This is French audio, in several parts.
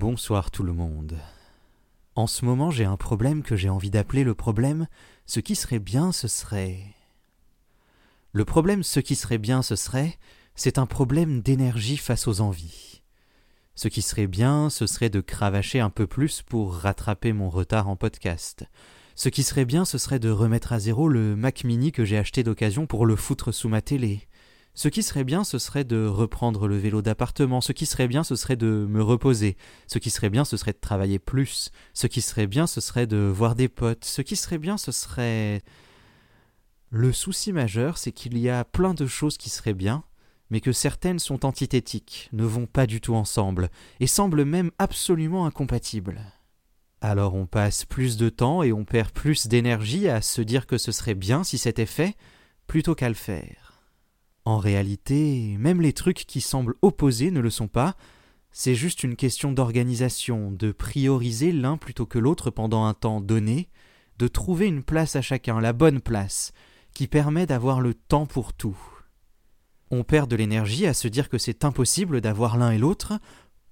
Bonsoir tout le monde. En ce moment j'ai un problème que j'ai envie d'appeler le problème ce qui serait bien ce serait. Le problème ce qui serait bien ce serait, c'est un problème d'énergie face aux envies. Ce qui serait bien ce serait de cravacher un peu plus pour rattraper mon retard en podcast. Ce qui serait bien ce serait de remettre à zéro le Mac mini que j'ai acheté d'occasion pour le foutre sous ma télé. Ce qui serait bien, ce serait de reprendre le vélo d'appartement. Ce qui serait bien, ce serait de me reposer. Ce qui serait bien, ce serait de travailler plus. Ce qui serait bien, ce serait de voir des potes. Ce qui serait bien, ce serait. Le souci majeur, c'est qu'il y a plein de choses qui seraient bien, mais que certaines sont antithétiques, ne vont pas du tout ensemble, et semblent même absolument incompatibles. Alors on passe plus de temps et on perd plus d'énergie à se dire que ce serait bien si c'était fait, plutôt qu'à le faire. En réalité, même les trucs qui semblent opposés ne le sont pas, c'est juste une question d'organisation, de prioriser l'un plutôt que l'autre pendant un temps donné, de trouver une place à chacun, la bonne place, qui permet d'avoir le temps pour tout. On perd de l'énergie à se dire que c'est impossible d'avoir l'un et l'autre,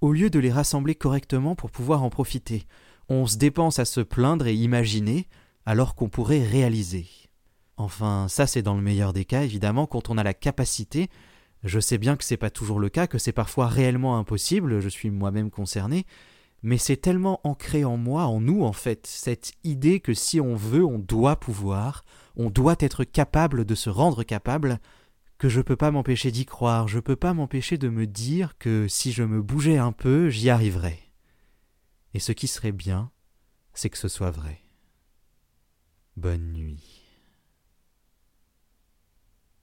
au lieu de les rassembler correctement pour pouvoir en profiter. On se dépense à se plaindre et imaginer, alors qu'on pourrait réaliser. Enfin, ça c'est dans le meilleur des cas, évidemment, quand on a la capacité. Je sais bien que c'est pas toujours le cas, que c'est parfois réellement impossible, je suis moi-même concerné, mais c'est tellement ancré en moi, en nous en fait, cette idée que si on veut, on doit pouvoir, on doit être capable de se rendre capable, que je peux pas m'empêcher d'y croire, je peux pas m'empêcher de me dire que si je me bougeais un peu, j'y arriverais. Et ce qui serait bien, c'est que ce soit vrai. Bonne nuit.